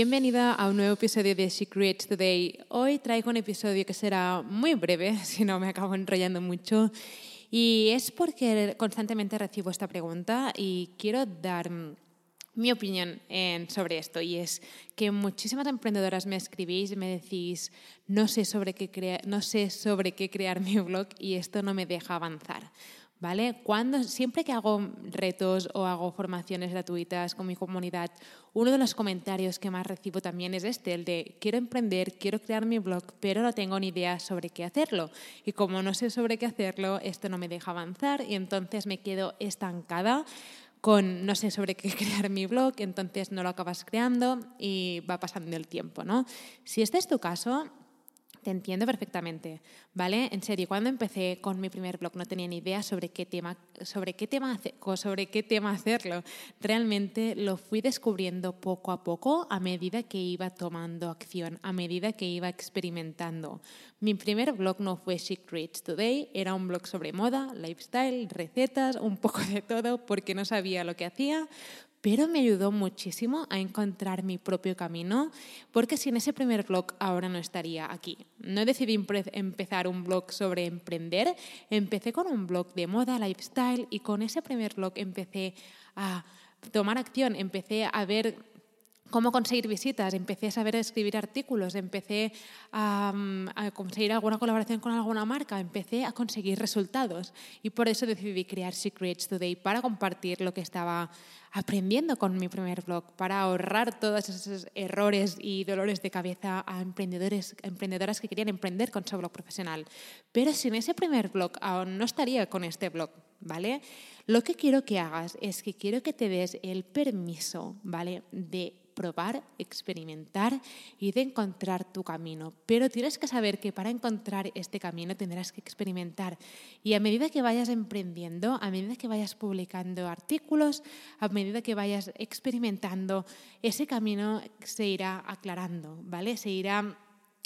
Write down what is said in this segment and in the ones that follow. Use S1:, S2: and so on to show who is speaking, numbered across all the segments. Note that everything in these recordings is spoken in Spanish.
S1: Bienvenida a un nuevo episodio de She Creates Today. Hoy traigo un episodio que será muy breve, si no me acabo enrollando mucho. Y es porque constantemente recibo esta pregunta y quiero dar mi opinión sobre esto y es que muchísimas emprendedoras me escribís y me decís no sé sobre qué no sé sobre qué crear mi blog y esto no me deja avanzar. ¿Vale? Cuando, siempre que hago retos o hago formaciones gratuitas con mi comunidad, uno de los comentarios que más recibo también es este, el de quiero emprender, quiero crear mi blog, pero no tengo ni idea sobre qué hacerlo. Y como no sé sobre qué hacerlo, esto no me deja avanzar y entonces me quedo estancada con no sé sobre qué crear mi blog, entonces no lo acabas creando y va pasando el tiempo, ¿no? Si este es tu caso, te entiendo perfectamente, ¿vale? En serio, cuando empecé con mi primer blog no tenía ni idea sobre qué tema, sobre qué tema, sobre qué tema hacerlo. Realmente lo fui descubriendo poco a poco a medida que iba tomando acción, a medida que iba experimentando. Mi primer blog no fue Secrets Today, era un blog sobre moda, lifestyle, recetas, un poco de todo, porque no sabía lo que hacía, pero me ayudó muchísimo a encontrar mi propio camino, porque sin ese primer blog ahora no estaría aquí. No decidí empezar un blog sobre emprender, empecé con un blog de moda, lifestyle, y con ese primer blog empecé a tomar acción, empecé a ver cómo conseguir visitas, empecé a saber escribir artículos, empecé a, a, conseguir alguna colaboración con alguna marca, empecé a conseguir resultados y por eso decidí crear Secrets Today para compartir lo que estaba aprendiendo con mi primer blog para ahorrar todos esos errores y dolores de cabeza a emprendedores, emprendedoras que querían emprender con su blog profesional. Pero sin ese primer blog aún no estaría con este blog, ¿vale? Lo que quiero que hagas es que quiero que te des el permiso, ¿vale? De probar, experimentar y de encontrar tu camino. Pero tienes que saber que para encontrar este camino tendrás que experimentar. Y a medida que vayas emprendiendo, a medida que vayas publicando artículos, a medida que vayas experimentando, ese camino se irá aclarando, ¿vale? Se irá,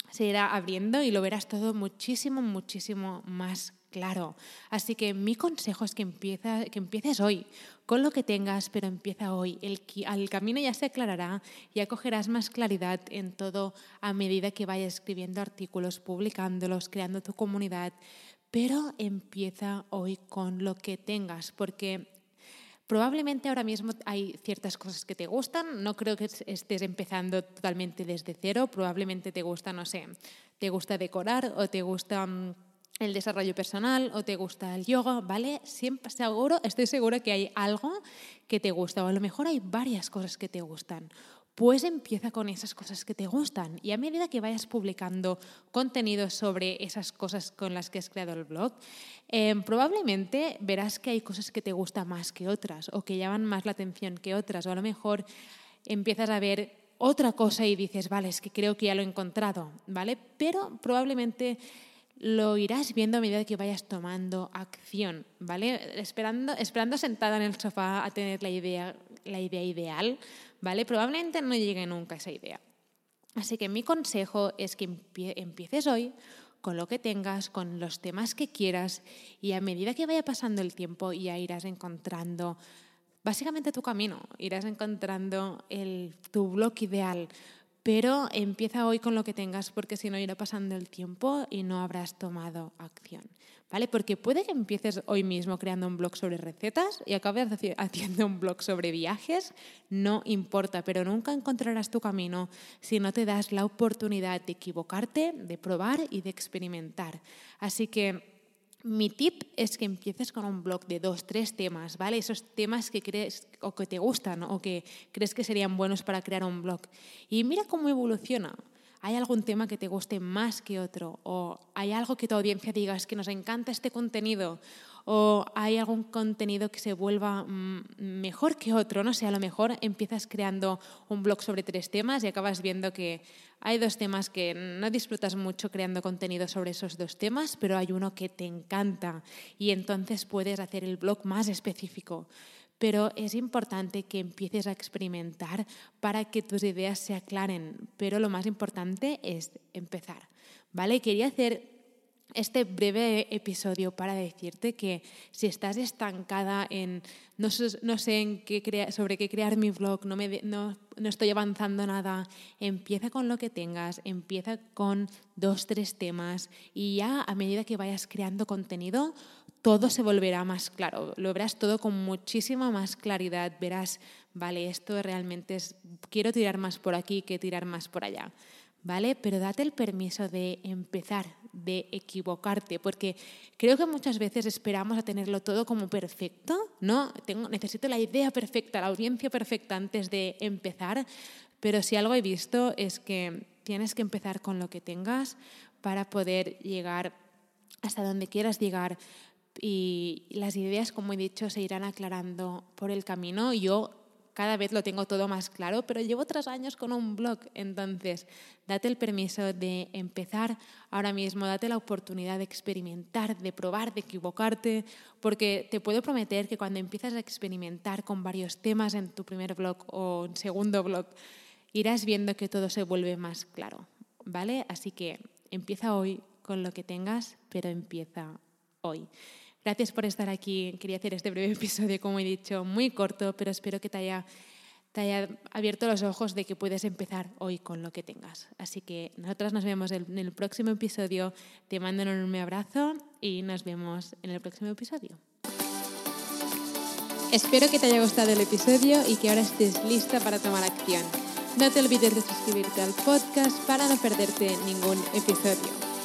S1: se irá abriendo y lo verás todo muchísimo, muchísimo más claro. Así que mi consejo es que, empieza, que empieces hoy con lo que tengas, pero empieza hoy. El, el camino ya se aclarará, ya cogerás más claridad en todo a medida que vayas escribiendo artículos, publicándolos, creando tu comunidad. Pero empieza hoy con lo que tengas, porque Probablemente ahora mismo hay ciertas cosas que te gustan, no creo que estés empezando totalmente desde cero, probablemente te gusta, no sé, te gusta decorar o te gusta mm, el desarrollo personal o te gusta el yoga, ¿vale? Siempre seguro, estoy segura que hay algo que te gusta o a lo mejor hay varias cosas que te gustan. Pues empieza con esas cosas que te gustan y a medida que vayas publicando contenido sobre esas cosas con las que has creado el blog, em, probablemente verás que hay cosas que te gustan más que otras o que llaman más la atención que otras o a lo mejor empiezas a ver otra cosa y dices, vale, es que creo que ya lo he encontrado, ¿vale? Pero probablemente lo irás viendo a medida que vayas tomando acción, ¿vale? Esperando, esperando sentada en el sofá a tener la idea, la idea ideal, ¿vale? Probablemente no llegue nunca esa idea. Así que mi consejo es que empieces hoy con lo que tengas, con los temas que quieras y a medida que vaya pasando el tiempo ya irás encontrando básicamente tu camino, irás encontrando tu blog ideal, pero empieza hoy con lo que tengas porque si no irá pasando el tiempo y no habrás tomado acción. ¿Vale? Porque puede que empieces hoy mismo creando un blog sobre recetas y acabes haciendo un blog sobre viajes, no importa, pero nunca encontrarás tu camino si no te das la oportunidad de equivocarte, de probar y de experimentar. Así que mi tip es que empieces con un blog de dos, tres temas, ¿vale? Esos temas que crees o que te gustan o que crees que serían buenos para crear un blog. Y mira cómo evoluciona. ¿Hay algún tema que te guste más que otro? ¿O hay algo que tu audiencia diga, es que nos encanta este contenido? O hay algún contenido que se vuelva mm, mejor que otro, no sé, a lo mejor empiezas creando un blog sobre tres temas y acabas viendo que hay dos temas que no disfrutas mucho creando contenido sobre esos dos temas, pero hay uno que te encanta y entonces puedes hacer el blog más específico pero es importante que empieces a experimentar para que tus ideas se aclaren, pero lo más importante es empezar, ¿vale? Quería hacer este breve episodio para decirte que si estás estancada en no, sé en qué sobre qué crear mi blog, no, me, no, estoy avanzando nada, empieza con lo que tengas, empieza con dos, tres temas y ya a medida que vayas creando contenido, todo se volverá más claro, lo verás todo con muchísima más claridad, verás, vale, esto realmente es, quiero tirar más por aquí que tirar más por allá. ¿Vale? Pero date el permiso de empezar, de equivocarte, porque creo que muchas veces esperamos a tenerlo todo como perfecto, ¿no? Tengo, necesito la idea perfecta, la audiencia perfecta antes de empezar, pero si algo he visto es que tienes que empezar con lo que tengas para poder llegar hasta donde quieras llegar y las ideas, como he dicho, se irán aclarando por el camino. Yo cada vez lo tengo todo más claro, pero llevo tres años con un blog, entonces date el permiso de empezar ahora mismo, date la oportunidad de experimentar, de probar, de equivocarte, porque te puedo prometer que cuando empiezas a experimentar con varios temas en tu primer blog o segundo blog, irás viendo que todo se vuelve más claro, ¿vale? Así que empieza hoy con lo que tengas, pero empieza hoy. Gracias por estar aquí. Quería hacer este breve episodio, como he dicho, muy corto, pero espero que te haya, te haya abierto los ojos de que puedes empezar hoy con lo que tengas. Así que nosotras nos vemos en el próximo episodio. Te mando un enorme abrazo y nos vemos en el próximo episodio. Espero que te haya gustado el episodio y que ahora estés lista para tomar acción. No te olvides de suscribirte al podcast para no perderte ningún episodio.